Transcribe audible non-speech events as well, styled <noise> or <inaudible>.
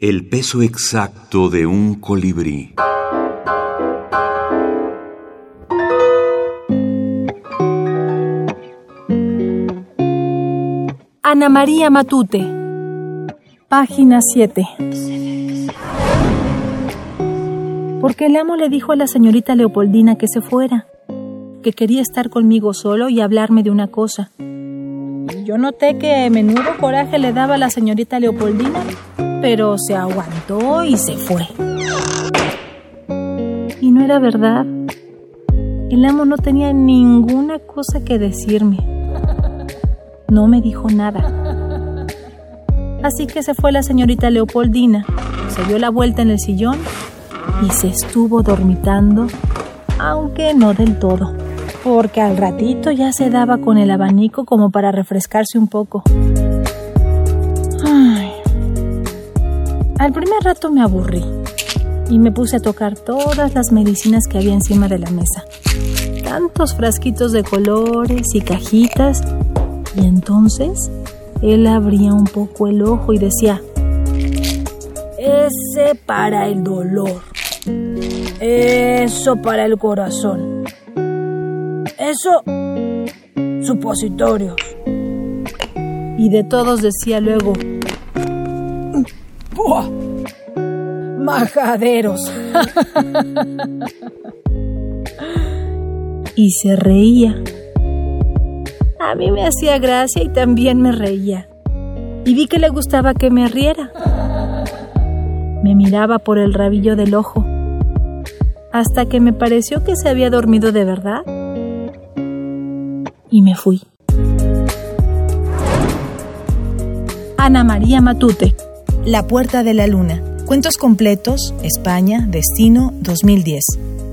El peso exacto de un colibrí. Ana María Matute. Página 7. Porque el amo le dijo a la señorita Leopoldina que se fuera, que quería estar conmigo solo y hablarme de una cosa. Yo noté que menudo coraje le daba a la señorita Leopoldina, pero se aguantó y se fue. Y no era verdad. El amo no tenía ninguna cosa que decirme. No me dijo nada. Así que se fue la señorita Leopoldina, se dio la vuelta en el sillón y se estuvo dormitando, aunque no del todo, porque al ratito ya se daba con el abanico como para refrescarse un poco. Al primer rato me aburrí y me puse a tocar todas las medicinas que había encima de la mesa. Tantos frasquitos de colores y cajitas y entonces él abría un poco el ojo y decía, ese para el dolor, eso para el corazón, eso supositorios. Y de todos decía luego, ¡Buah! Majaderos. <laughs> y se reía. A mí me hacía gracia y también me reía. Y vi que le gustaba que me riera. Me miraba por el rabillo del ojo, hasta que me pareció que se había dormido de verdad. Y me fui. Ana María Matute. La Puerta de la Luna. Cuentos completos, España, Destino 2010.